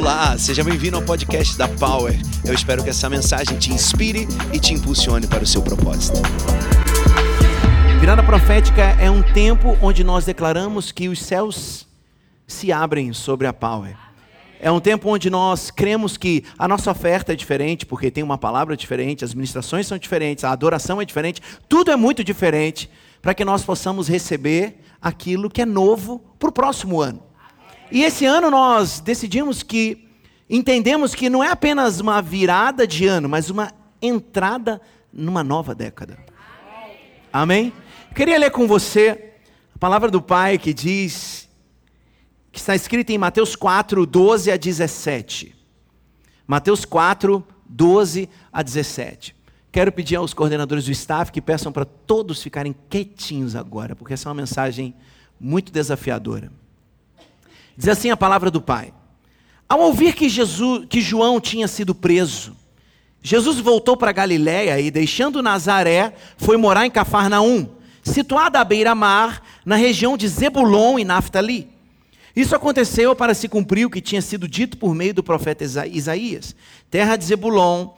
Olá, seja bem-vindo ao podcast da Power. Eu espero que essa mensagem te inspire e te impulsione para o seu propósito. Virada profética é um tempo onde nós declaramos que os céus se abrem sobre a Power. É um tempo onde nós cremos que a nossa oferta é diferente, porque tem uma palavra diferente, as ministrações são diferentes, a adoração é diferente, tudo é muito diferente, para que nós possamos receber aquilo que é novo para o próximo ano. E esse ano nós decidimos que entendemos que não é apenas uma virada de ano, mas uma entrada numa nova década. Amém? Queria ler com você a palavra do Pai que diz, que está escrita em Mateus 4, 12 a 17. Mateus 4, 12 a 17. Quero pedir aos coordenadores do staff que peçam para todos ficarem quietinhos agora, porque essa é uma mensagem muito desafiadora. Diz assim a palavra do Pai. Ao ouvir que, Jesus, que João tinha sido preso, Jesus voltou para Galiléia e, deixando Nazaré, foi morar em Cafarnaum, situada à beira-mar, na região de Zebulon e Naftali. Isso aconteceu para se cumprir o que tinha sido dito por meio do profeta Isaías: terra de Zebulon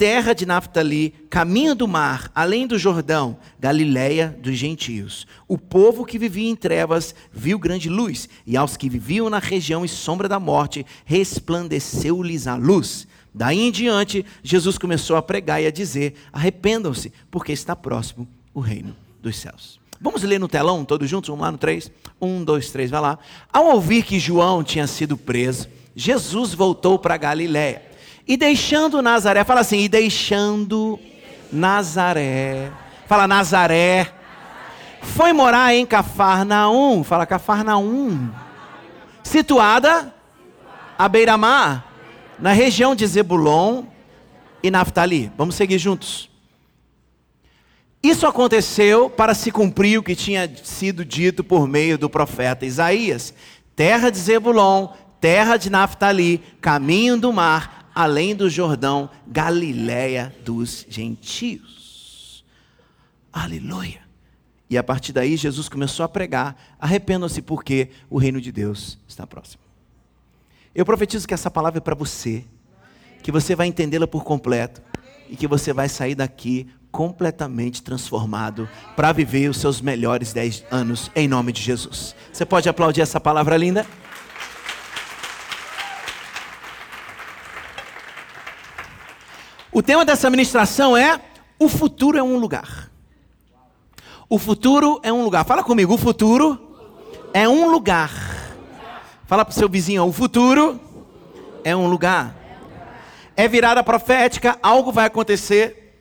terra de Naftali, caminho do mar, além do Jordão, Galiléia dos gentios. O povo que vivia em trevas viu grande luz, e aos que viviam na região e sombra da morte, resplandeceu-lhes a luz. Daí em diante, Jesus começou a pregar e a dizer: arrependam-se, porque está próximo o reino dos céus. Vamos ler no telão, todos juntos? Vamos lá no 3? 1, 2, 3, vai lá. Ao ouvir que João tinha sido preso, Jesus voltou para Galiléia e deixando Nazaré, fala assim, e deixando Nazaré. Fala Nazaré. Foi morar em Cafarnaum, fala Cafarnaum. Situada à beira-mar, na região de Zebulon e Naftali. Vamos seguir juntos. Isso aconteceu para se cumprir o que tinha sido dito por meio do profeta Isaías: terra de Zebulon, terra de Naftali, caminho do mar, além do Jordão, Galiléia dos gentios. Aleluia. E a partir daí Jesus começou a pregar: arrependam-se porque o reino de Deus está próximo. Eu profetizo que essa palavra é para você, que você vai entendê-la por completo e que você vai sair daqui completamente transformado para viver os seus melhores dez anos em nome de Jesus. Você pode aplaudir essa palavra linda? O tema dessa ministração é: o futuro é um lugar. O futuro é um lugar. Fala comigo, o futuro é um lugar. Fala para o seu vizinho, o futuro é um lugar. É virada profética, algo vai acontecer.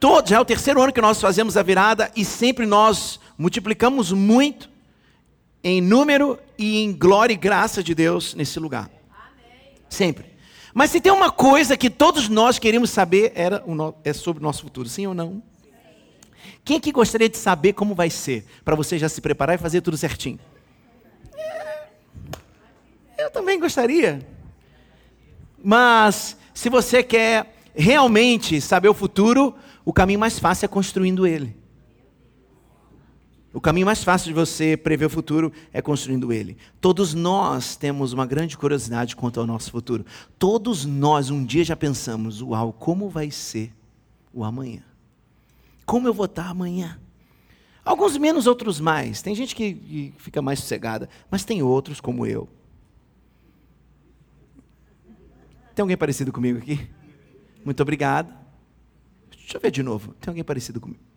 Todo, já é o terceiro ano que nós fazemos a virada e sempre nós multiplicamos muito em número e em glória e graça de Deus nesse lugar. Sempre. Mas se tem uma coisa que todos nós queremos saber, era no... é sobre o nosso futuro, sim ou não? Quem aqui gostaria de saber como vai ser? Para você já se preparar e fazer tudo certinho. É, eu também gostaria. Mas, se você quer realmente saber o futuro, o caminho mais fácil é construindo ele. O caminho mais fácil de você prever o futuro é construindo ele. Todos nós temos uma grande curiosidade quanto ao nosso futuro. Todos nós um dia já pensamos: uau, como vai ser o amanhã? Como eu vou estar amanhã? Alguns menos, outros mais. Tem gente que fica mais sossegada, mas tem outros como eu. Tem alguém parecido comigo aqui? Muito obrigado. Deixa eu ver de novo. Tem alguém parecido comigo?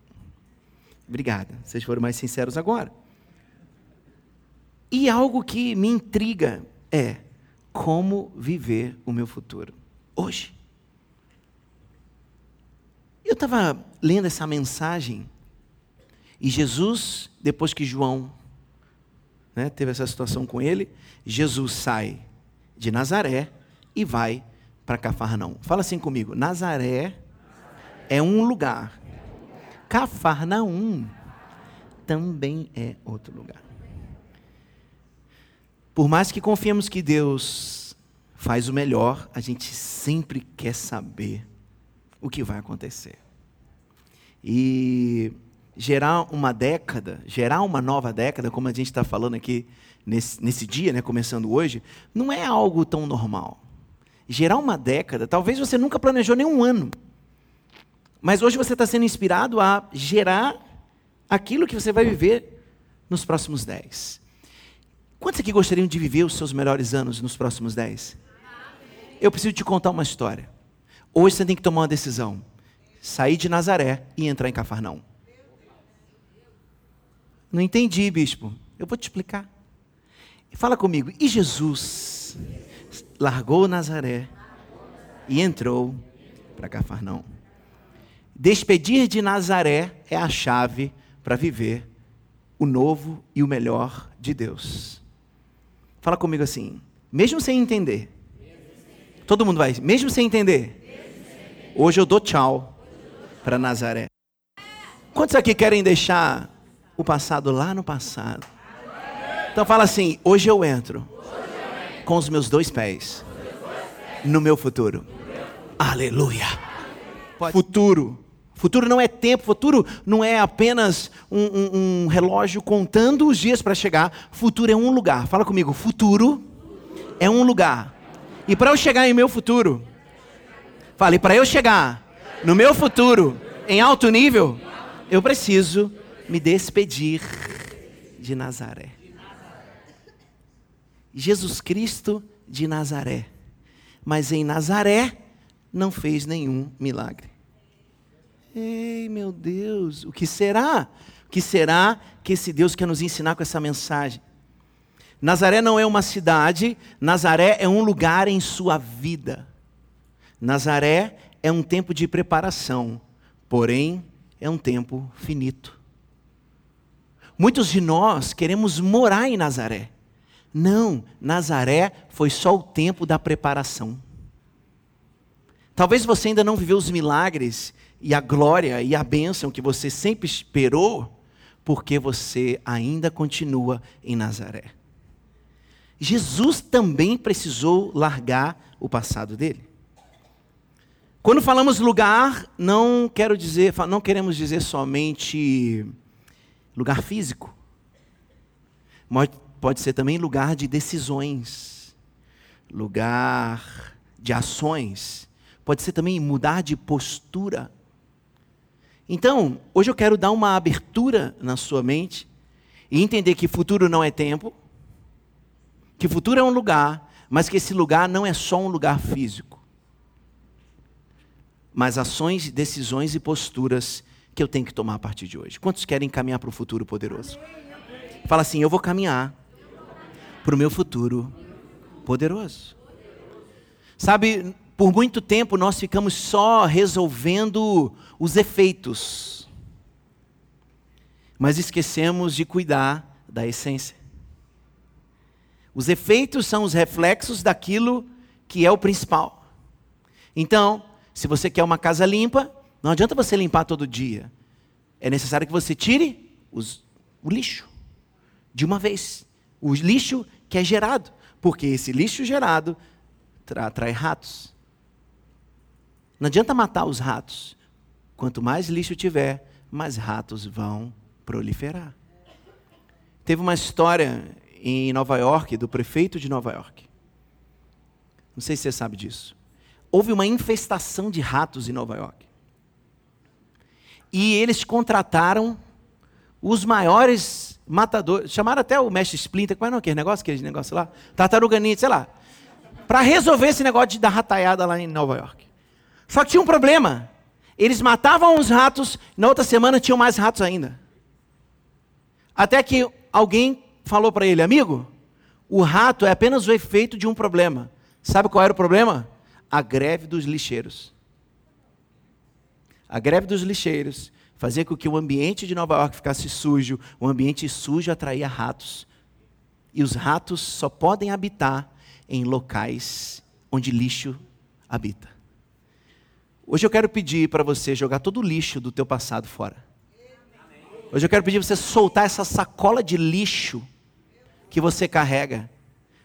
Obrigada. Vocês foram mais sinceros agora. E algo que me intriga é como viver o meu futuro hoje. Eu estava lendo essa mensagem e Jesus, depois que João né, teve essa situação com ele, Jesus sai de Nazaré e vai para Cafarnaum. Fala assim comigo: Nazaré é um lugar Cafarnaum também é outro lugar. Por mais que confiemos que Deus faz o melhor, a gente sempre quer saber o que vai acontecer. E gerar uma década, gerar uma nova década, como a gente está falando aqui nesse, nesse dia, né, começando hoje, não é algo tão normal. gerar uma década, talvez você nunca planejou nenhum ano. Mas hoje você está sendo inspirado a gerar aquilo que você vai viver nos próximos dez. Quantos aqui gostariam de viver os seus melhores anos nos próximos dez? Eu preciso te contar uma história. Hoje você tem que tomar uma decisão: sair de Nazaré e entrar em Cafarnaum. Não entendi, bispo. Eu vou te explicar. Fala comigo. E Jesus largou Nazaré e entrou para Cafarnaum. Despedir de Nazaré é a chave para viver o novo e o melhor de Deus. Fala comigo assim, mesmo sem entender. Todo mundo vai, mesmo sem entender. Hoje eu dou tchau para Nazaré. Quantos aqui querem deixar o passado lá no passado? Então fala assim: hoje eu entro com os meus dois pés no meu futuro. Aleluia. Futuro. Futuro não é tempo, futuro não é apenas um, um, um relógio contando os dias para chegar. Futuro é um lugar. Fala comigo, futuro é um lugar. E para eu chegar em meu futuro, fale, para eu chegar no meu futuro em alto nível, eu preciso me despedir de Nazaré. Jesus Cristo de Nazaré. Mas em Nazaré não fez nenhum milagre. Ei, meu Deus, o que será? O que será que esse Deus quer nos ensinar com essa mensagem? Nazaré não é uma cidade, Nazaré é um lugar em sua vida. Nazaré é um tempo de preparação, porém é um tempo finito. Muitos de nós queremos morar em Nazaré. Não, Nazaré foi só o tempo da preparação. Talvez você ainda não viveu os milagres e a glória e a bênção que você sempre esperou, porque você ainda continua em Nazaré. Jesus também precisou largar o passado dele. Quando falamos lugar, não quero dizer, não queremos dizer somente lugar físico. Pode ser também lugar de decisões, lugar de ações. Pode ser também mudar de postura. Então, hoje eu quero dar uma abertura na sua mente e entender que futuro não é tempo, que futuro é um lugar, mas que esse lugar não é só um lugar físico. Mas ações, decisões e posturas que eu tenho que tomar a partir de hoje. Quantos querem caminhar para o futuro poderoso? Fala assim: eu vou caminhar para o meu futuro poderoso. Sabe, por muito tempo nós ficamos só resolvendo os efeitos, mas esquecemos de cuidar da essência. Os efeitos são os reflexos daquilo que é o principal. Então, se você quer uma casa limpa, não adianta você limpar todo dia. É necessário que você tire os, o lixo de uma vez. O lixo que é gerado. Porque esse lixo gerado atrai ratos. Não adianta matar os ratos. Quanto mais lixo tiver, mais ratos vão proliferar. Teve uma história em Nova York, do prefeito de Nova York. Não sei se você sabe disso. Houve uma infestação de ratos em Nova York. E eles contrataram os maiores matadores. Chamaram até o mestre Splinter, qual é não, aquele negócio, aquele negócio lá? Tartaruga Ninja, sei lá. Para resolver esse negócio de dar rataiada lá em Nova York. Só que tinha um problema. Eles matavam os ratos, na outra semana tinham mais ratos ainda. Até que alguém falou para ele, amigo, o rato é apenas o efeito de um problema. Sabe qual era o problema? A greve dos lixeiros. A greve dos lixeiros fazia com que o ambiente de Nova York ficasse sujo, o ambiente sujo atraía ratos. E os ratos só podem habitar em locais onde lixo habita. Hoje eu quero pedir para você jogar todo o lixo do teu passado fora. Hoje eu quero pedir para você soltar essa sacola de lixo que você carrega,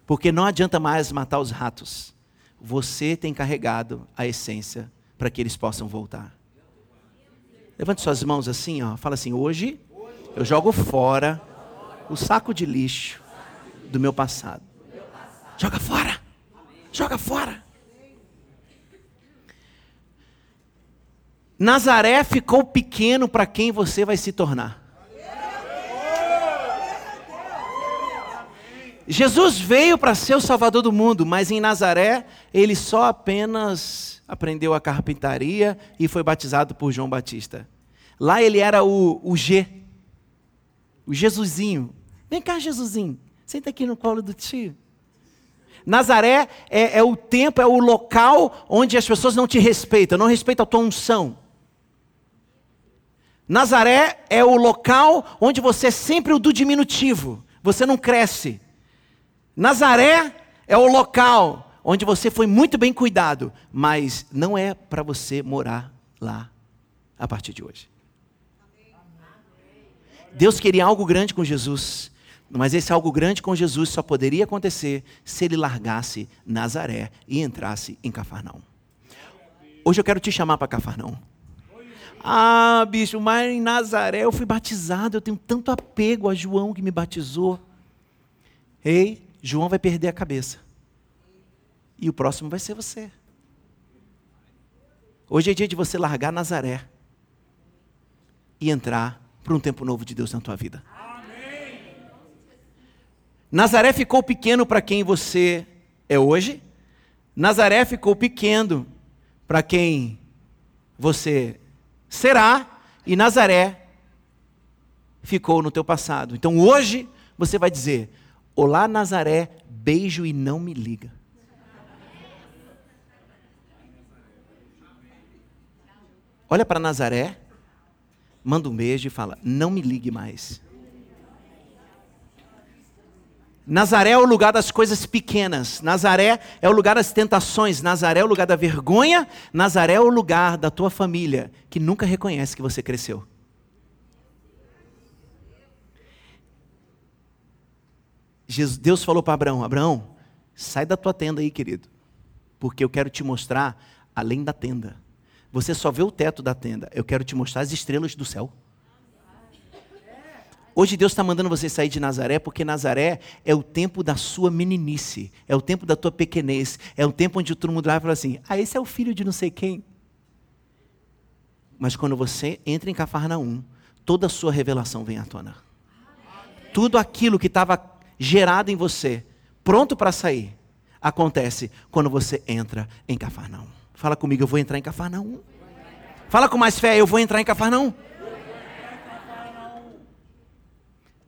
porque não adianta mais matar os ratos. Você tem carregado a essência para que eles possam voltar. Levante suas mãos assim, ó. Fala assim: hoje eu jogo fora o saco de lixo do meu passado. Joga fora. Joga fora. Nazaré ficou pequeno para quem você vai se tornar. Jesus veio para ser o Salvador do mundo, mas em Nazaré ele só apenas aprendeu a carpintaria e foi batizado por João Batista. Lá ele era o, o G, o Jesusinho. Vem cá, Jesusinho, senta aqui no colo do tio. Nazaré é, é, o tempo, é o local onde as pessoas não te respeitam, não respeitam a tua unção. Nazaré é o local onde você é sempre o do diminutivo, você não cresce. Nazaré é o local onde você foi muito bem cuidado, mas não é para você morar lá a partir de hoje. Deus queria algo grande com Jesus, mas esse algo grande com Jesus só poderia acontecer se ele largasse Nazaré e entrasse em Cafarnaum. Hoje eu quero te chamar para Cafarnaum. Ah, bicho, mas em Nazaré eu fui batizado, eu tenho tanto apego a João que me batizou. Ei, João vai perder a cabeça. E o próximo vai ser você. Hoje é dia de você largar Nazaré e entrar para um tempo novo de Deus na tua vida. Amém. Nazaré ficou pequeno para quem você é hoje. Nazaré ficou pequeno para quem você será e Nazaré ficou no teu passado. Então hoje você vai dizer: Olá Nazaré, beijo e não me liga. Olha para Nazaré, manda um beijo e fala: Não me ligue mais. Nazaré é o lugar das coisas pequenas. Nazaré é o lugar das tentações. Nazaré é o lugar da vergonha. Nazaré é o lugar da tua família que nunca reconhece que você cresceu. Deus falou para Abraão: Abraão, sai da tua tenda aí, querido, porque eu quero te mostrar além da tenda. Você só vê o teto da tenda, eu quero te mostrar as estrelas do céu. Hoje Deus está mandando você sair de Nazaré, porque Nazaré é o tempo da sua meninice, é o tempo da tua pequenez, é o tempo onde todo mundo vai falar assim: ah, esse é o filho de não sei quem. Mas quando você entra em Cafarnaum, toda a sua revelação vem à tona. Tudo aquilo que estava gerado em você, pronto para sair, acontece quando você entra em Cafarnaum. Fala comigo, eu vou entrar em Cafarnaum. Fala com mais fé, eu vou entrar em Cafarnaum.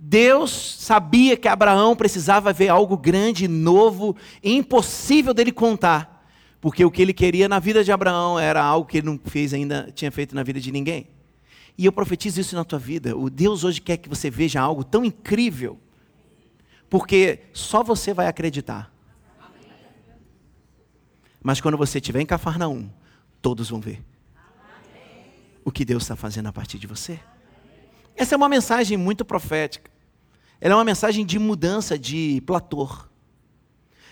Deus sabia que Abraão precisava ver algo grande, novo, impossível dele contar, porque o que ele queria na vida de Abraão era algo que ele não fez ainda, tinha feito na vida de ninguém. E eu profetizo isso na tua vida. O Deus hoje quer que você veja algo tão incrível, porque só você vai acreditar. Mas quando você estiver em Cafarnaum, todos vão ver o que Deus está fazendo a partir de você. Essa é uma mensagem muito profética. Ela é uma mensagem de mudança de platô.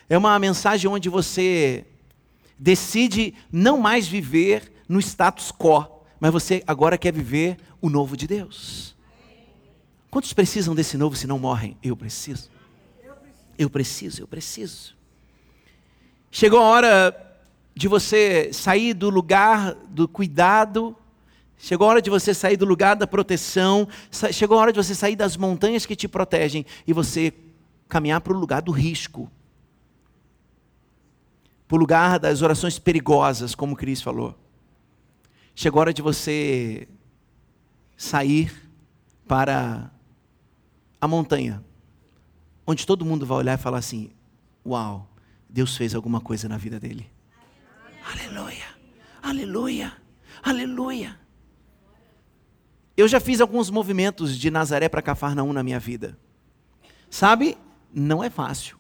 É uma mensagem onde você decide não mais viver no status quo, mas você agora quer viver o novo de Deus. Quantos precisam desse novo se não morrem? Eu preciso. Eu preciso, eu preciso. Chegou a hora de você sair do lugar do cuidado Chegou a hora de você sair do lugar da proteção, chegou a hora de você sair das montanhas que te protegem e você caminhar para o lugar do risco. Para o lugar das orações perigosas, como Cris falou. Chegou a hora de você sair para a montanha, onde todo mundo vai olhar e falar assim: Uau, Deus fez alguma coisa na vida dele. Aleluia, aleluia, aleluia. Eu já fiz alguns movimentos de Nazaré para Cafarnaum na minha vida. Sabe? Não é fácil.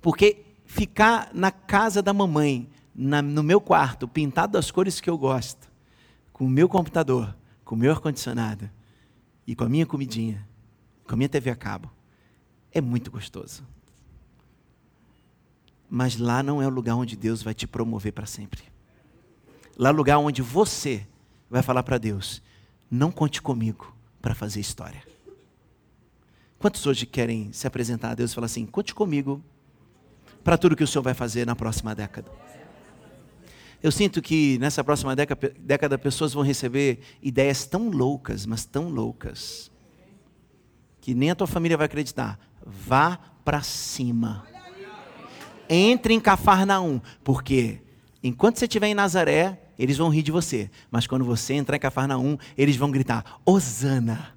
Porque ficar na casa da mamãe, na, no meu quarto, pintado das cores que eu gosto, com o meu computador, com o meu ar-condicionado e com a minha comidinha, com a minha TV a cabo, é muito gostoso. Mas lá não é o lugar onde Deus vai te promover para sempre. Lá é o lugar onde você vai falar para Deus: não conte comigo para fazer história. Quantos hoje querem se apresentar a Deus e falar assim: conte comigo para tudo que o Senhor vai fazer na próxima década? Eu sinto que nessa próxima década, pessoas vão receber ideias tão loucas, mas tão loucas, que nem a tua família vai acreditar. Vá para cima. Entre em Cafarnaum, porque enquanto você estiver em Nazaré, eles vão rir de você. Mas quando você entrar em Cafarnaum, eles vão gritar: Hosana!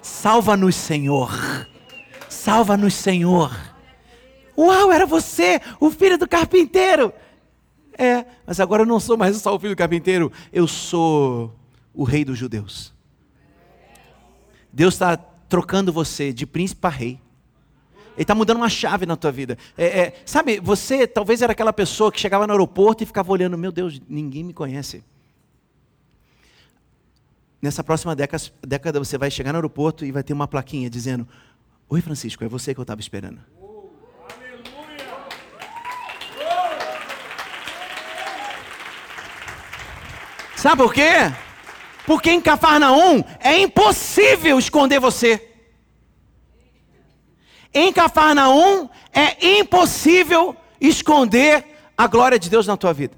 Salva-nos, Senhor! Salva-nos, Senhor! Uau, era você, o filho do carpinteiro! É, mas agora eu não sou mais só o filho do carpinteiro, eu sou o rei dos judeus. Deus está trocando você de príncipe para rei. Ele está mudando uma chave na tua vida. É, é, sabe, você talvez era aquela pessoa que chegava no aeroporto e ficava olhando, meu Deus, ninguém me conhece. Nessa próxima década, década você vai chegar no aeroporto e vai ter uma plaquinha dizendo: Oi Francisco, é você que eu estava esperando. Sabe por quê? Porque em Cafarnaum é impossível esconder você. Em Cafarnaum é impossível esconder a glória de Deus na tua vida.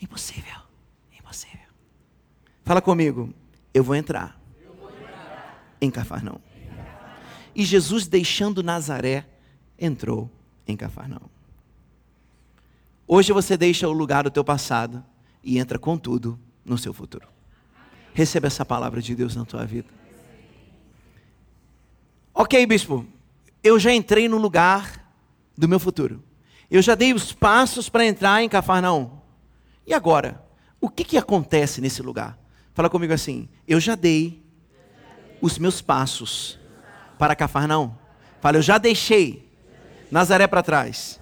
Impossível. Impossível. Fala comigo. Eu vou entrar, Eu vou entrar. em Cafarnaum. E Jesus, deixando Nazaré, entrou em Cafarnaum. Hoje você deixa o lugar do teu passado e entra com tudo no seu futuro. Receba essa palavra de Deus na tua vida. Ok, bispo, eu já entrei no lugar do meu futuro. Eu já dei os passos para entrar em Cafarnaum. E agora? O que, que acontece nesse lugar? Fala comigo assim: eu já dei os meus passos para Cafarnaum. Fala, eu já deixei Nazaré para trás.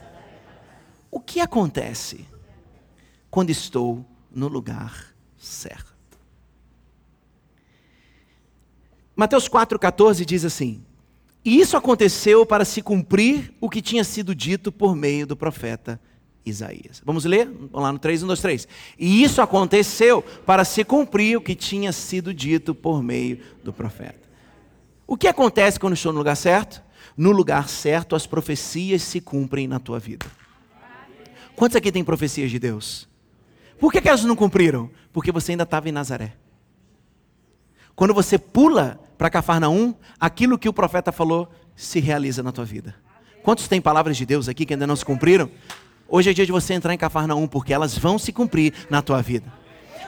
O que acontece? quando estou no lugar certo. Mateus 4,14 diz assim: E isso aconteceu para se cumprir o que tinha sido dito por meio do profeta Isaías. Vamos ler? Vamos lá no 3, 1, 2, 3. E isso aconteceu para se cumprir o que tinha sido dito por meio do profeta. O que acontece quando estou no lugar certo? No lugar certo, as profecias se cumprem na tua vida. Quantos aqui tem profecias de Deus? Por que, que elas não cumpriram? Porque você ainda estava em Nazaré. Quando você pula para Cafarnaum, aquilo que o profeta falou se realiza na tua vida. Quantos têm palavras de Deus aqui que ainda não se cumpriram? Hoje é dia de você entrar em Cafarnaum, porque elas vão se cumprir na tua vida.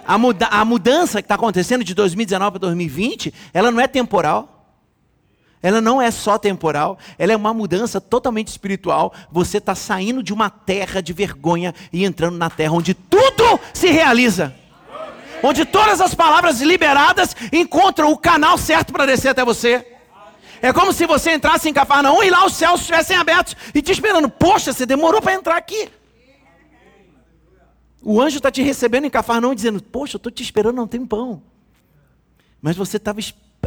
A, muda a mudança que está acontecendo de 2019 para 2020, ela não é temporal. Ela não é só temporal, ela é uma mudança totalmente espiritual. Você está saindo de uma terra de vergonha e entrando na terra onde tudo se realiza. Onde todas as palavras liberadas encontram o canal certo para descer até você. É como se você entrasse em Cafarnaum e lá os céus estivessem abertos e te esperando. Poxa, você demorou para entrar aqui. O anjo está te recebendo em Cafarnaum dizendo: Poxa, eu estou te esperando há um tempão. Mas você estava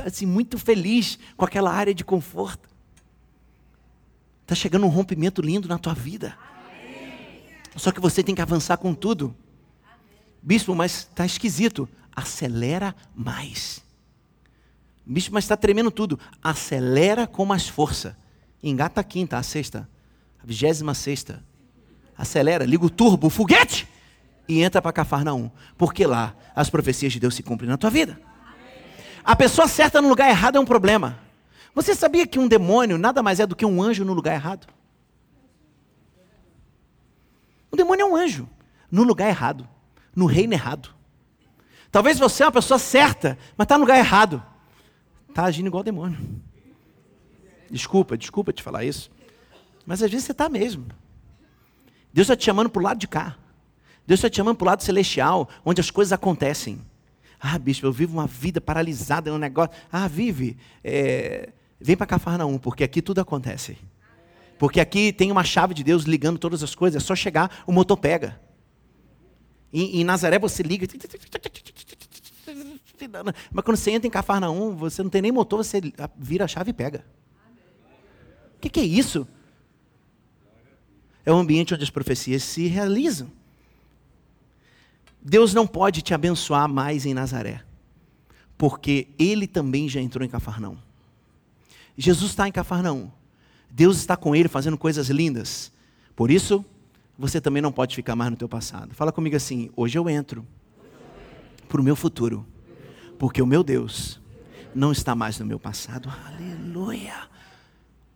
assim, muito feliz com aquela área de conforto. Está chegando um rompimento lindo na tua vida. Só que você tem que avançar com tudo. Bispo, mas está esquisito. Acelera mais. Bispo, mas está tremendo tudo. Acelera com mais força. Engata a quinta, a sexta, a vigésima sexta. Acelera, liga o turbo, o foguete e entra para Cafarnaum. Porque lá as profecias de Deus se cumprem na tua vida. A pessoa certa no lugar errado é um problema. Você sabia que um demônio nada mais é do que um anjo no lugar errado? Um demônio é um anjo no lugar errado, no reino errado. Talvez você é uma pessoa certa, mas está no lugar errado. Está agindo igual demônio. Desculpa, desculpa te falar isso. Mas às vezes você está mesmo. Deus está te chamando para o lado de cá. Deus está te chamando para o lado celestial, onde as coisas acontecem. Ah, bispo, eu vivo uma vida paralisada um negócio. Ah, vive. É, vem para Cafarnaum, porque aqui tudo acontece. Porque aqui tem uma chave de Deus ligando todas as coisas. É só chegar, o motor pega. Em, em Nazaré você liga. Mas quando você entra em Cafarnaum, você não tem nem motor, você vira a chave e pega. O que, que é isso? É um ambiente onde as profecias se realizam. Deus não pode te abençoar mais em Nazaré, porque ele também já entrou em Cafarnaum. Jesus está em Cafarnaum. Deus está com ele fazendo coisas lindas. Por isso, você também não pode ficar mais no teu passado. Fala comigo assim: hoje eu entro para o meu futuro, porque o meu Deus não está mais no meu passado. Aleluia.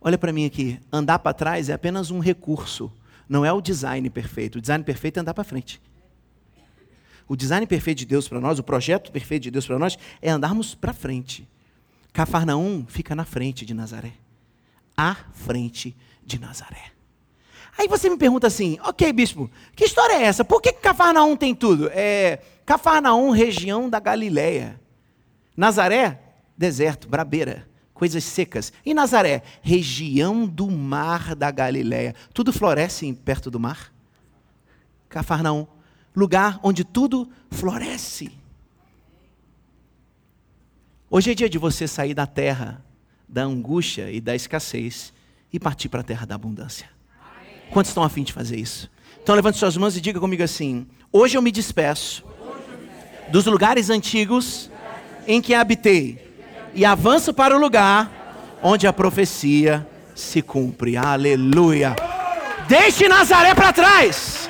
Olha para mim aqui: andar para trás é apenas um recurso, não é o design perfeito. O design perfeito é andar para frente. O design perfeito de Deus para nós, o projeto perfeito de Deus para nós, é andarmos para frente. Cafarnaum fica na frente de Nazaré. À frente de Nazaré. Aí você me pergunta assim, ok, bispo, que história é essa? Por que Cafarnaum tem tudo? É, Cafarnaum, região da Galileia. Nazaré, deserto, brabeira, coisas secas. E Nazaré, região do mar da Galileia. Tudo floresce perto do mar? Cafarnaum, lugar onde tudo floresce. Hoje é dia de você sair da terra da angústia e da escassez e partir para a terra da abundância. Quantos estão afim de fazer isso? Então levante suas mãos e diga comigo assim: Hoje eu me despeço dos lugares antigos em que habitei e avanço para o lugar onde a profecia se cumpre. Aleluia. Deixe Nazaré para trás.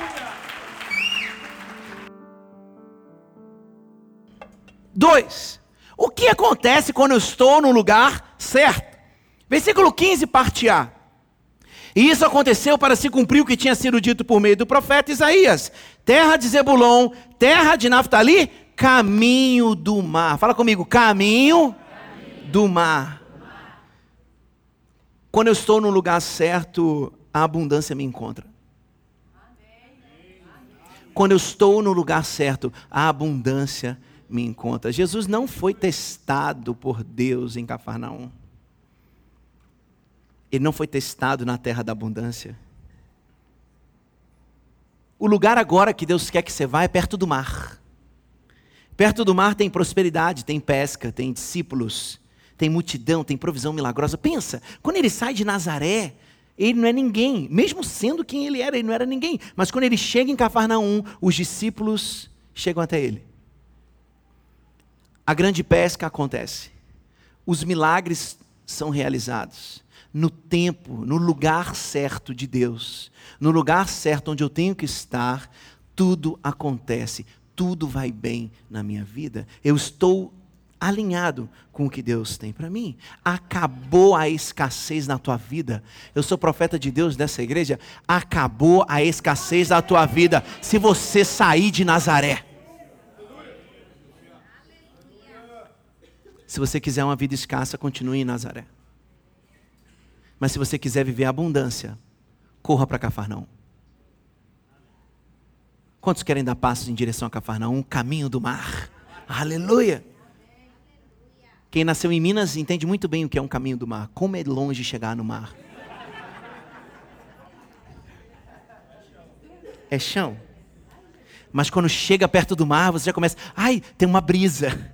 Dois. O que acontece quando eu estou no lugar certo? Versículo 15, parte A. E isso aconteceu para se cumprir o que tinha sido dito por meio do profeta Isaías: terra de Zebulon, terra de Naftali, caminho do mar. Fala comigo, caminho, caminho. do mar. Quando eu estou no lugar certo, a abundância me encontra. Quando eu estou no lugar certo, a abundância me encontra. Jesus não foi testado por Deus em Cafarnaum. Ele não foi testado na terra da abundância. O lugar agora que Deus quer que você vá é perto do mar. Perto do mar tem prosperidade, tem pesca, tem discípulos, tem multidão, tem provisão milagrosa. Pensa, quando ele sai de Nazaré, ele não é ninguém, mesmo sendo quem ele era, ele não era ninguém. Mas quando ele chega em Cafarnaum, os discípulos chegam até ele. A grande pesca acontece. Os milagres são realizados no tempo, no lugar certo de Deus, no lugar certo onde eu tenho que estar, tudo acontece, tudo vai bem na minha vida. Eu estou alinhado com o que Deus tem para mim. Acabou a escassez na tua vida. Eu sou profeta de Deus dessa igreja. Acabou a escassez da tua vida se você sair de Nazaré. Se você quiser uma vida escassa, continue em Nazaré. Mas se você quiser viver a abundância, corra para Cafarnaum. Quantos querem dar passos em direção a Cafarnaum? Caminho do mar. Aleluia. Quem nasceu em Minas entende muito bem o que é um caminho do mar. Como é longe chegar no mar. É chão. Mas quando chega perto do mar, você já começa. Ai, tem uma brisa.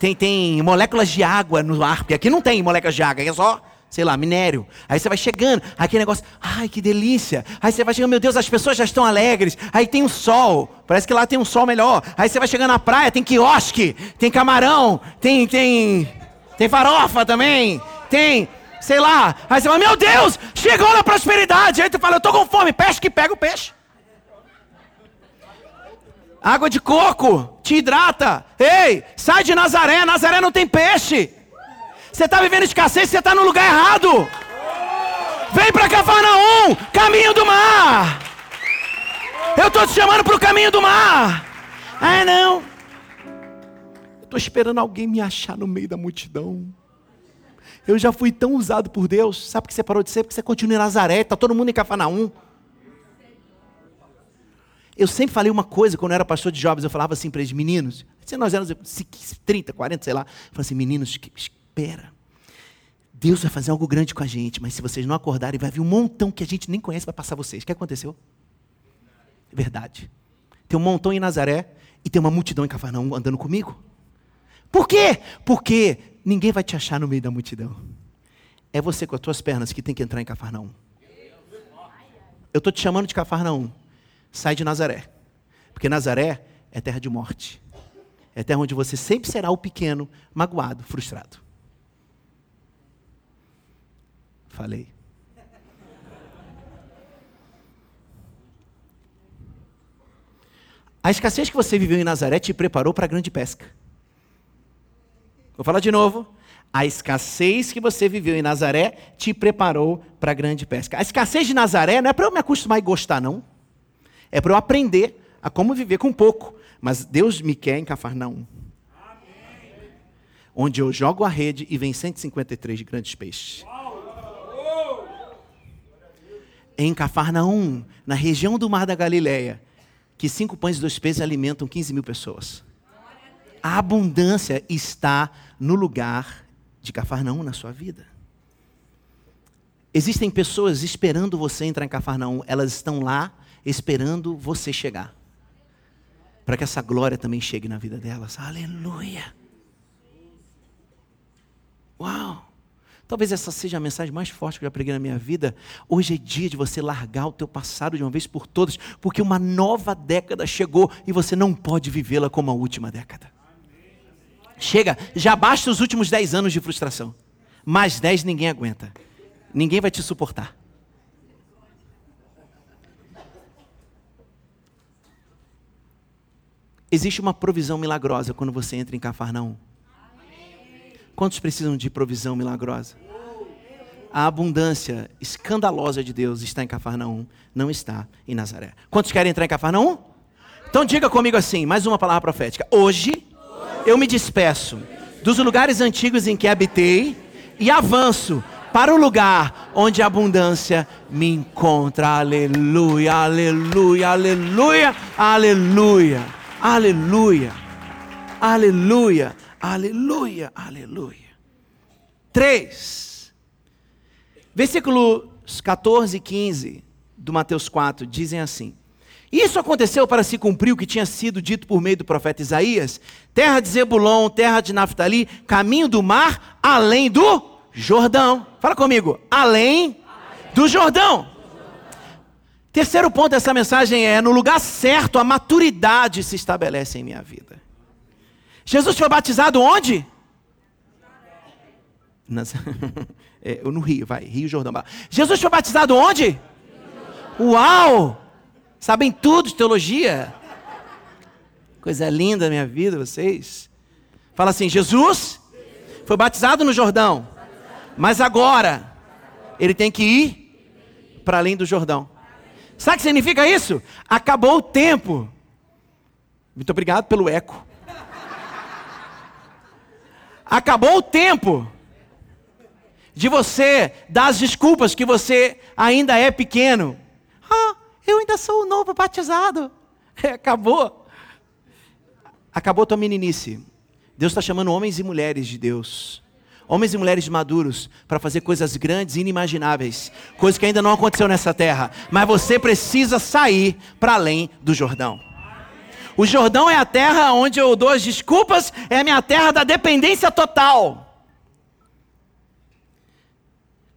Tem, tem moléculas de água no ar. Porque aqui não tem moléculas de água, é só sei lá, minério. Aí você vai chegando, aquele negócio, ai que delícia. Aí você vai chegando, meu Deus, as pessoas já estão alegres. Aí tem um sol, parece que lá tem um sol melhor. Aí você vai chegando na praia, tem quiosque, tem camarão, tem tem tem farofa também, tem, sei lá. Aí você fala, meu Deus, chegou na prosperidade. Aí tu fala, eu tô com fome, peixe que pega o peixe. Água de coco, te hidrata. Ei, sai de Nazaré, Nazaré não tem peixe. Você está vivendo escassez, você está no lugar errado. Vem para Cafarnaum, caminho do mar. Eu estou te chamando para o caminho do mar. Ah, não. Estou esperando alguém me achar no meio da multidão. Eu já fui tão usado por Deus. Sabe por que você parou de ser? Porque você continua em Nazaré, está todo mundo em Cafarnaum. Eu sempre falei uma coisa quando eu era pastor de jovens, eu falava assim para eles, meninos, nós éramos 30, 40, sei lá, eu falava assim, meninos, espera. Deus vai fazer algo grande com a gente, mas se vocês não acordarem, vai vir um montão que a gente nem conhece vai passar vocês. O que aconteceu? Verdade. Tem um montão em Nazaré e tem uma multidão em Cafarnaum andando comigo. Por quê? Porque ninguém vai te achar no meio da multidão. É você com as tuas pernas que tem que entrar em Cafarnaum. Eu estou te chamando de Cafarnaum. Sai de Nazaré. Porque Nazaré é terra de morte. É terra onde você sempre será o pequeno, magoado, frustrado. Falei. A escassez que você viveu em Nazaré te preparou para a grande pesca. Vou falar de novo. A escassez que você viveu em Nazaré te preparou para a grande pesca. A escassez de Nazaré não é para eu me acostumar e gostar, não. É para eu aprender a como viver com pouco. Mas Deus me quer em Cafarnaum. Onde eu jogo a rede e vem 153 grandes peixes. Em Cafarnaum, na região do Mar da Galileia, que cinco pães e dois peixes alimentam 15 mil pessoas. A abundância está no lugar de Cafarnaum na sua vida. Existem pessoas esperando você entrar em Cafarnaum, elas estão lá esperando você chegar. Para que essa glória também chegue na vida delas. Aleluia! Uau! Talvez essa seja a mensagem mais forte que eu já preguei na minha vida. Hoje é dia de você largar o teu passado de uma vez por todas, porque uma nova década chegou e você não pode vivê-la como a última década. Chega, já basta os últimos dez anos de frustração. Mais dez ninguém aguenta. Ninguém vai te suportar. Existe uma provisão milagrosa quando você entra em Cafarnaum. Quantos precisam de provisão milagrosa? A abundância escandalosa de Deus está em Cafarnaum, não está em Nazaré. Quantos querem entrar em Cafarnaum? Então diga comigo assim, mais uma palavra profética. Hoje eu me despeço dos lugares antigos em que habitei e avanço para o lugar onde a abundância me encontra. Aleluia, aleluia, aleluia, aleluia, aleluia, aleluia. Aleluia, aleluia. 3. Versículos 14 e 15 do Mateus 4 dizem assim: Isso aconteceu para se cumprir o que tinha sido dito por meio do profeta Isaías: terra de Zebulon, terra de Naftali, caminho do mar, além do Jordão. Fala comigo, além do Jordão. Terceiro ponto dessa mensagem é: no lugar certo, a maturidade se estabelece em minha vida. Jesus foi batizado onde? Nas... é, no Rio, vai, Rio Jordão. Jesus foi batizado onde? Uau! Sabem tudo de teologia. Coisa linda da minha vida, vocês. Fala assim: Jesus foi batizado no Jordão, mas agora ele tem que ir para além do Jordão. Sabe o que significa isso? Acabou o tempo. Muito obrigado pelo eco. Acabou o tempo de você dar as desculpas que você ainda é pequeno. Ah, eu ainda sou o novo batizado. É, acabou. Acabou tua meninice. Deus está chamando homens e mulheres de Deus. Homens e mulheres maduros para fazer coisas grandes e inimagináveis. Coisas que ainda não aconteceu nessa terra. Mas você precisa sair para além do Jordão. O Jordão é a terra onde eu dou as desculpas, é a minha terra da dependência total.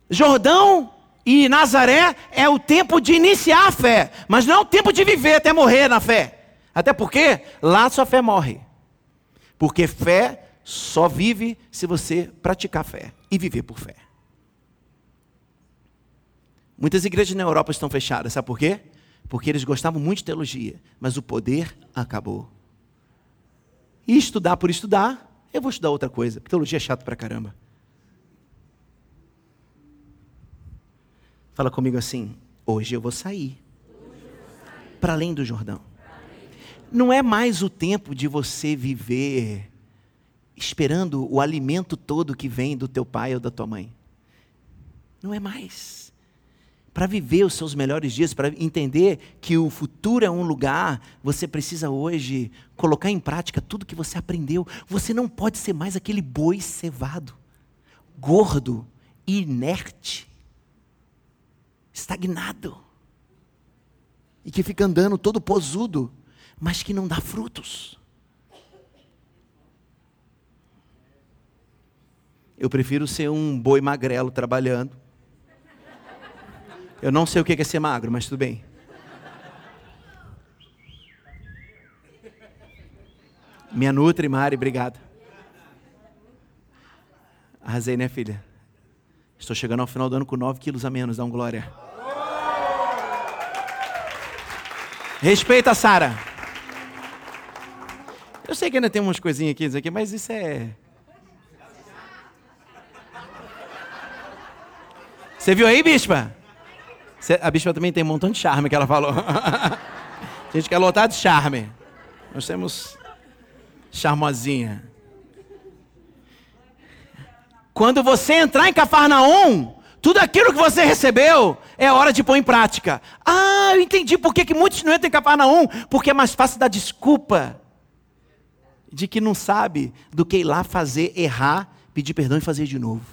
Jordão e Nazaré é o tempo de iniciar a fé, mas não é o tempo de viver até morrer na fé. Até porque lá sua fé morre. Porque fé só vive se você praticar fé e viver por fé. Muitas igrejas na Europa estão fechadas, sabe por quê? Porque eles gostavam muito de teologia, mas o poder acabou. E estudar por estudar, eu vou estudar outra coisa. Teologia é chato pra caramba. Fala comigo assim: hoje eu vou sair para além do Jordão. Não é mais o tempo de você viver esperando o alimento todo que vem do teu pai ou da tua mãe. Não é mais para viver os seus melhores dias, para entender que o futuro é um lugar, você precisa hoje colocar em prática tudo que você aprendeu. Você não pode ser mais aquele boi cevado, gordo, inerte, estagnado, e que fica andando todo posudo, mas que não dá frutos. Eu prefiro ser um boi magrelo trabalhando eu não sei o que é ser magro, mas tudo bem. Minha Nutri, Mari, obrigado. Arrasei, né, filha? Estou chegando ao final do ano com 9 quilos a menos, dá um glória. Respeita, Sara. Eu sei que ainda tem umas coisinhas aqui, aqui, mas isso é. Você viu aí, bispa? A bispa também tem um montão de charme que ela falou. A gente quer lotar de charme. Nós temos charmosinha. Quando você entrar em Cafarnaum, tudo aquilo que você recebeu é hora de pôr em prática. Ah, eu entendi por que, que muitos não entram em Cafarnaum. Porque é mais fácil dar desculpa de que não sabe do que ir lá fazer, errar, pedir perdão e fazer de novo.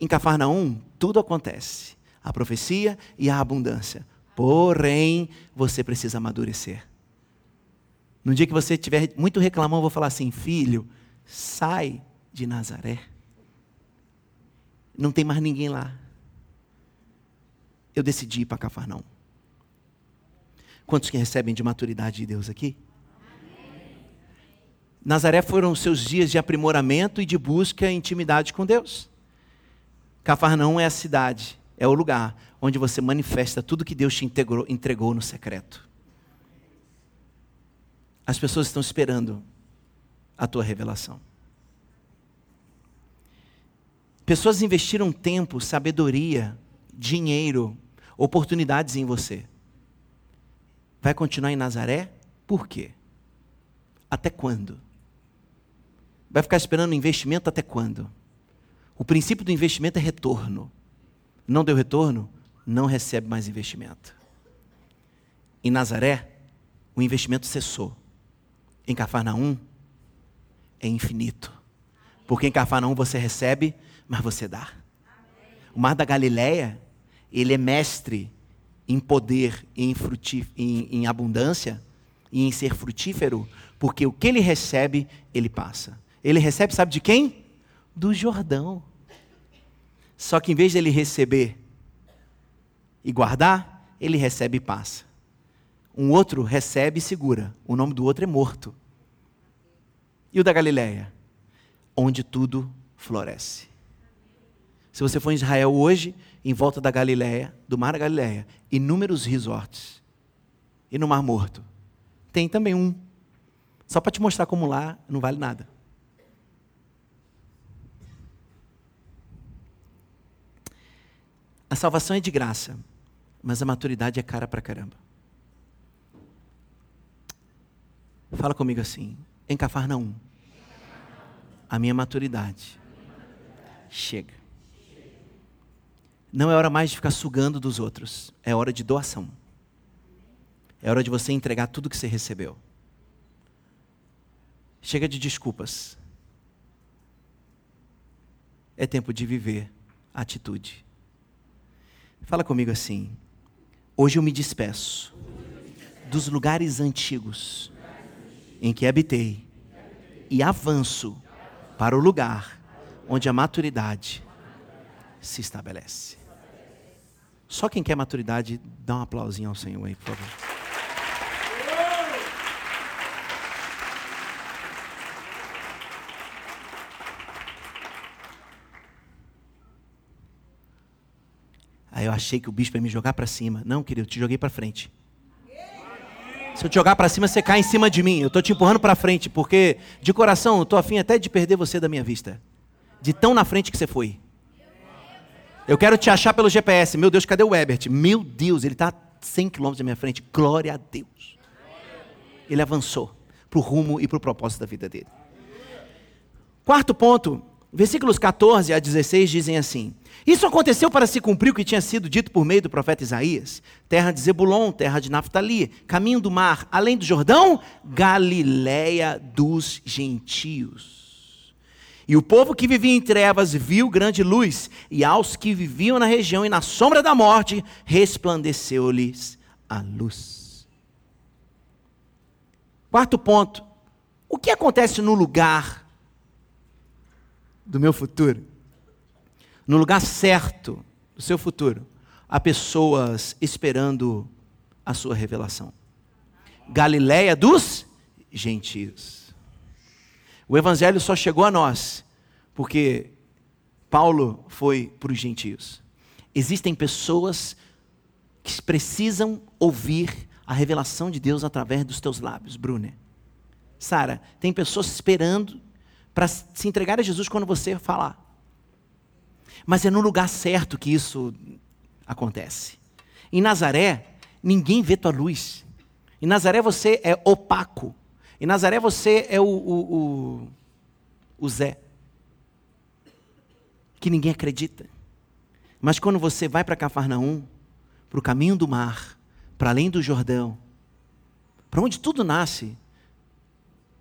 Em Cafarnaum, tudo acontece. A profecia e a abundância. Porém, você precisa amadurecer. No dia que você estiver muito reclamando, eu vou falar assim: filho, sai de Nazaré. Não tem mais ninguém lá. Eu decidi ir para Cafarnaum. Quantos que recebem de maturidade de Deus aqui? Nazaré foram seus dias de aprimoramento e de busca e intimidade com Deus. Cafarnaum é a cidade, é o lugar onde você manifesta tudo que Deus te integrou, entregou no secreto. As pessoas estão esperando a tua revelação. Pessoas investiram tempo, sabedoria, dinheiro, oportunidades em você. Vai continuar em Nazaré? Por quê? Até quando? Vai ficar esperando investimento até quando? O princípio do investimento é retorno. Não deu retorno? Não recebe mais investimento. Em Nazaré, o investimento cessou. Em Cafarnaum, é infinito. Porque em Cafarnaum você recebe mas você dá. O mar da Galileia, ele é mestre em poder, em, em, em abundância e em ser frutífero, porque o que ele recebe, ele passa. Ele recebe, sabe de quem? Do Jordão. Só que em vez de ele receber e guardar, ele recebe e passa. Um outro recebe e segura. O nome do outro é morto. E o da Galileia? Onde tudo floresce. Se você for em Israel hoje, em volta da Galileia, do Mar da Galileia, inúmeros resorts. E no Mar Morto, tem também um. Só para te mostrar como lá não vale nada. A salvação é de graça, mas a maturidade é cara pra caramba. Fala comigo assim, em Cafarnaum, a minha maturidade chega. Não é hora mais de ficar sugando dos outros, é hora de doação. É hora de você entregar tudo que você recebeu. Chega de desculpas. É tempo de viver atitude. Fala comigo assim. Hoje eu me despeço dos lugares antigos em que habitei e avanço para o lugar onde a maturidade se estabelece. Só quem quer maturidade, dá um aplausinho ao Senhor aí, por favor. Aí eu achei que o bispo ia me jogar para cima. Não, querido, eu te joguei para frente. Se eu te jogar para cima, você cai em cima de mim. Eu estou te empurrando para frente, porque de coração eu estou afim até de perder você da minha vista. De tão na frente que você foi. Eu quero te achar pelo GPS. Meu Deus, cadê o Ebert? Meu Deus, ele está 100 quilômetros da minha frente. Glória a Deus. Ele avançou para o rumo e para o propósito da vida dele. Quarto ponto, versículos 14 a 16 dizem assim: Isso aconteceu para se cumprir o que tinha sido dito por meio do profeta Isaías: terra de Zebulon, terra de Naftali, caminho do mar, além do Jordão, Galiléia dos gentios. E o povo que vivia em trevas viu grande luz, e aos que viviam na região e na sombra da morte, resplandeceu-lhes a luz. Quarto ponto: o que acontece no lugar do meu futuro? No lugar certo do seu futuro, há pessoas esperando a sua revelação. Galiléia dos gentios. O Evangelho só chegou a nós porque Paulo foi para os gentios. Existem pessoas que precisam ouvir a revelação de Deus através dos teus lábios, Brune. Sara, tem pessoas esperando para se entregar a Jesus quando você falar. Mas é no lugar certo que isso acontece. Em Nazaré, ninguém vê tua luz. Em Nazaré você é opaco. Em Nazaré você é o, o, o, o Zé. Que ninguém acredita. Mas quando você vai para Cafarnaum, para o caminho do mar, para além do Jordão, para onde tudo nasce,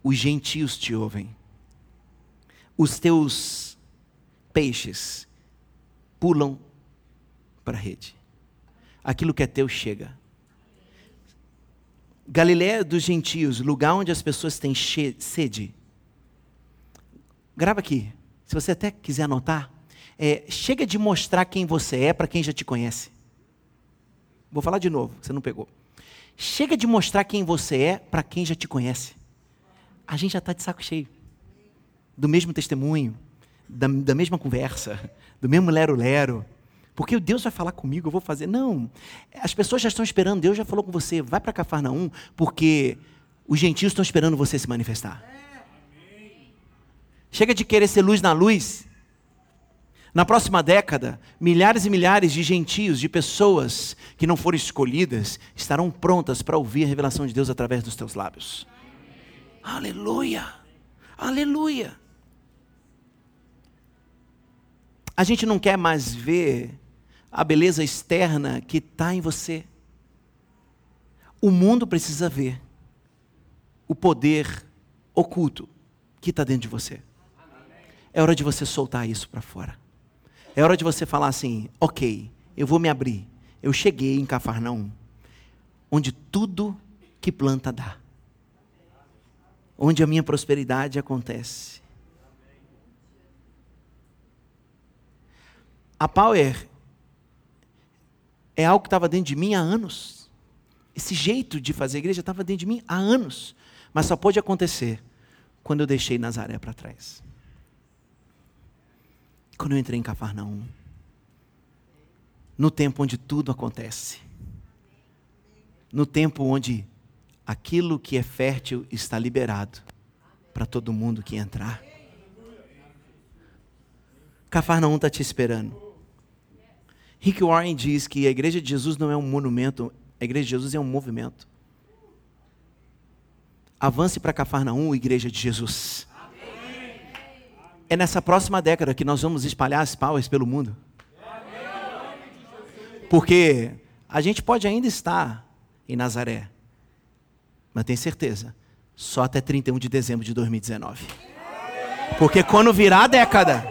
os gentios te ouvem. Os teus peixes pulam para a rede. Aquilo que é teu chega. Galiléia dos gentios, lugar onde as pessoas têm sede. Grava aqui, se você até quiser anotar. É, chega de mostrar quem você é para quem já te conhece. Vou falar de novo, você não pegou. Chega de mostrar quem você é para quem já te conhece. A gente já está de saco cheio. Do mesmo testemunho, da, da mesma conversa, do mesmo lero-lero. Porque Deus vai falar comigo, eu vou fazer. Não. As pessoas já estão esperando, Deus já falou com você, vai para Cafarnaum, porque os gentios estão esperando você se manifestar. Chega de querer ser luz na luz. Na próxima década, milhares e milhares de gentios, de pessoas que não foram escolhidas, estarão prontas para ouvir a revelação de Deus através dos teus lábios. Aleluia! Aleluia! A gente não quer mais ver a beleza externa que está em você. O mundo precisa ver o poder oculto que está dentro de você. É hora de você soltar isso para fora. É hora de você falar assim: ok, eu vou me abrir. Eu cheguei em Cafarnaum, onde tudo que planta dá, onde a minha prosperidade acontece. A Power é algo que estava dentro de mim há anos. Esse jeito de fazer igreja estava dentro de mim há anos. Mas só pôde acontecer quando eu deixei Nazaré para trás. Quando eu entrei em Cafarnaum. No tempo onde tudo acontece. No tempo onde aquilo que é fértil está liberado para todo mundo que entrar. Cafarnaum está te esperando. Rick Warren diz que a igreja de Jesus não é um monumento, a igreja de Jesus é um movimento. Avance para Cafarnaum, igreja de Jesus. É nessa próxima década que nós vamos espalhar as powers pelo mundo. Porque a gente pode ainda estar em Nazaré, mas tem certeza, só até 31 de dezembro de 2019. Porque quando virar a década,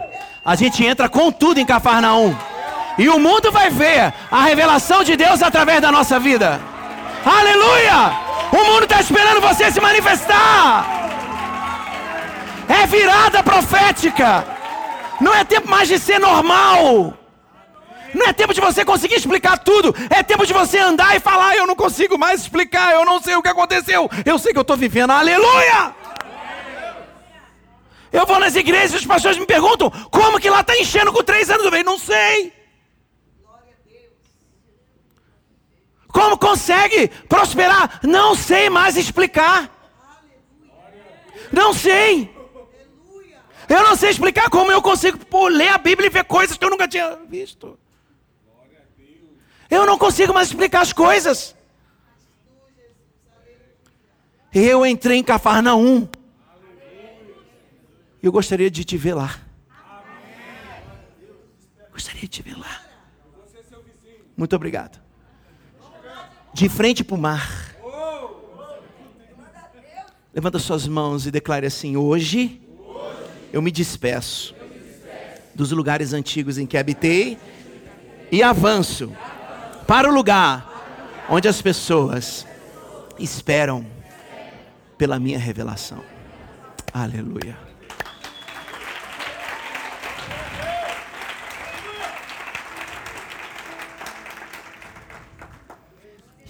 a gente entra com tudo em Cafarnaum. E o mundo vai ver a revelação de Deus através da nossa vida. Aleluia! O mundo está esperando você se manifestar. É virada profética. Não é tempo mais de ser normal. Não é tempo de você conseguir explicar tudo. É tempo de você andar e falar: Eu não consigo mais explicar. Eu não sei o que aconteceu. Eu sei que eu estou vivendo. Aleluia! Eu vou nas igrejas e os pastores me perguntam: Como que lá está enchendo com três anos? Eu falei: Não sei. Como consegue prosperar? Não sei mais explicar. Não sei. Eu não sei explicar como eu consigo pô, ler a Bíblia e ver coisas que eu nunca tinha visto. Eu não consigo mais explicar as coisas. Eu entrei em Cafarnaum. Eu gostaria de te ver lá. Gostaria de te ver lá. Muito obrigado de frente para o mar. Levanta suas mãos e declare assim: Hoje eu me despeço dos lugares antigos em que habitei e avanço para o lugar onde as pessoas esperam pela minha revelação. Aleluia.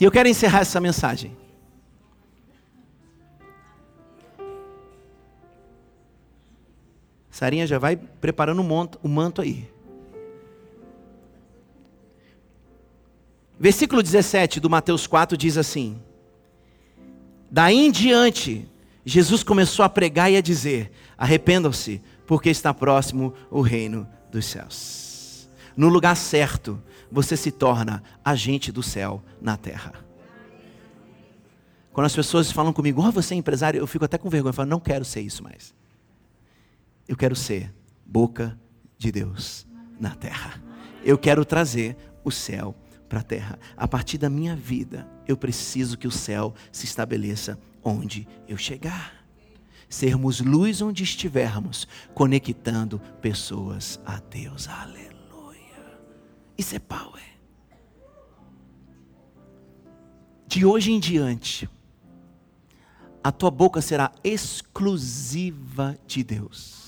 E eu quero encerrar essa mensagem. Sarinha já vai preparando o manto, aí. Versículo 17 do Mateus 4 diz assim: Daí em diante Jesus começou a pregar e a dizer: arrependam-se, porque está próximo o reino dos céus. No lugar certo, você se torna agente do céu na terra. Quando as pessoas falam comigo, oh, você é empresário, eu fico até com vergonha, eu falo, não quero ser isso mais. Eu quero ser boca de Deus na terra. Eu quero trazer o céu para a terra. A partir da minha vida, eu preciso que o céu se estabeleça onde eu chegar. Sermos luz onde estivermos, conectando pessoas a Deus. Aleluia. Isso é power. De hoje em diante, a tua boca será exclusiva de Deus.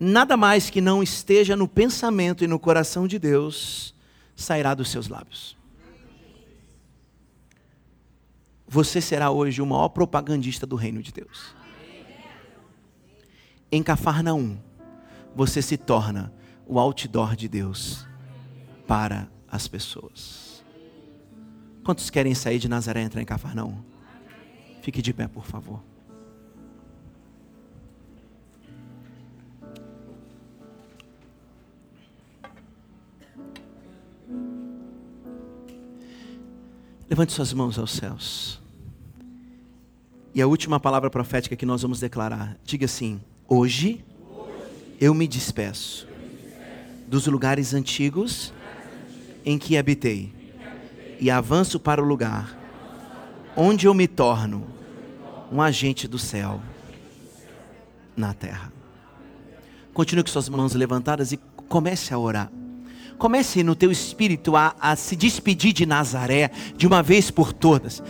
Nada mais que não esteja no pensamento e no coração de Deus sairá dos seus lábios. Você será hoje o maior propagandista do reino de Deus. Em Cafarnaum, você se torna o outdoor de Deus para as pessoas. Quantos querem sair de Nazaré e entrar em Cafarnaum? Fique de pé, por favor. Levante suas mãos aos céus. E a última palavra profética que nós vamos declarar, diga assim: Hoje, eu me despeço dos lugares antigos em que habitei e avanço para o lugar onde eu me torno um agente do céu na terra. Continue com suas mãos levantadas e comece a orar. Comece no teu espírito a, a se despedir de Nazaré de uma vez por todas.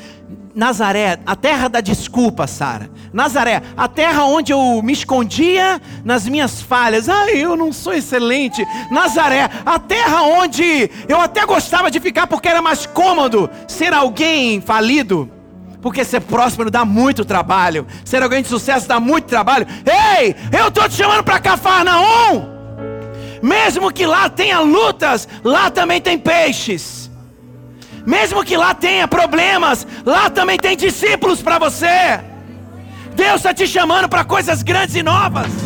Nazaré, a terra da desculpa, Sara. Nazaré, a terra onde eu me escondia nas minhas falhas. Ai, eu não sou excelente. Nazaré, a terra onde eu até gostava de ficar porque era mais cômodo ser alguém falido. Porque ser próspero dá muito trabalho. Ser alguém de sucesso dá muito trabalho. Ei, eu estou te chamando para Cafarnaum. Mesmo que lá tenha lutas, lá também tem peixes. Mesmo que lá tenha problemas, lá também tem discípulos para você. Deus está te chamando para coisas grandes e novas.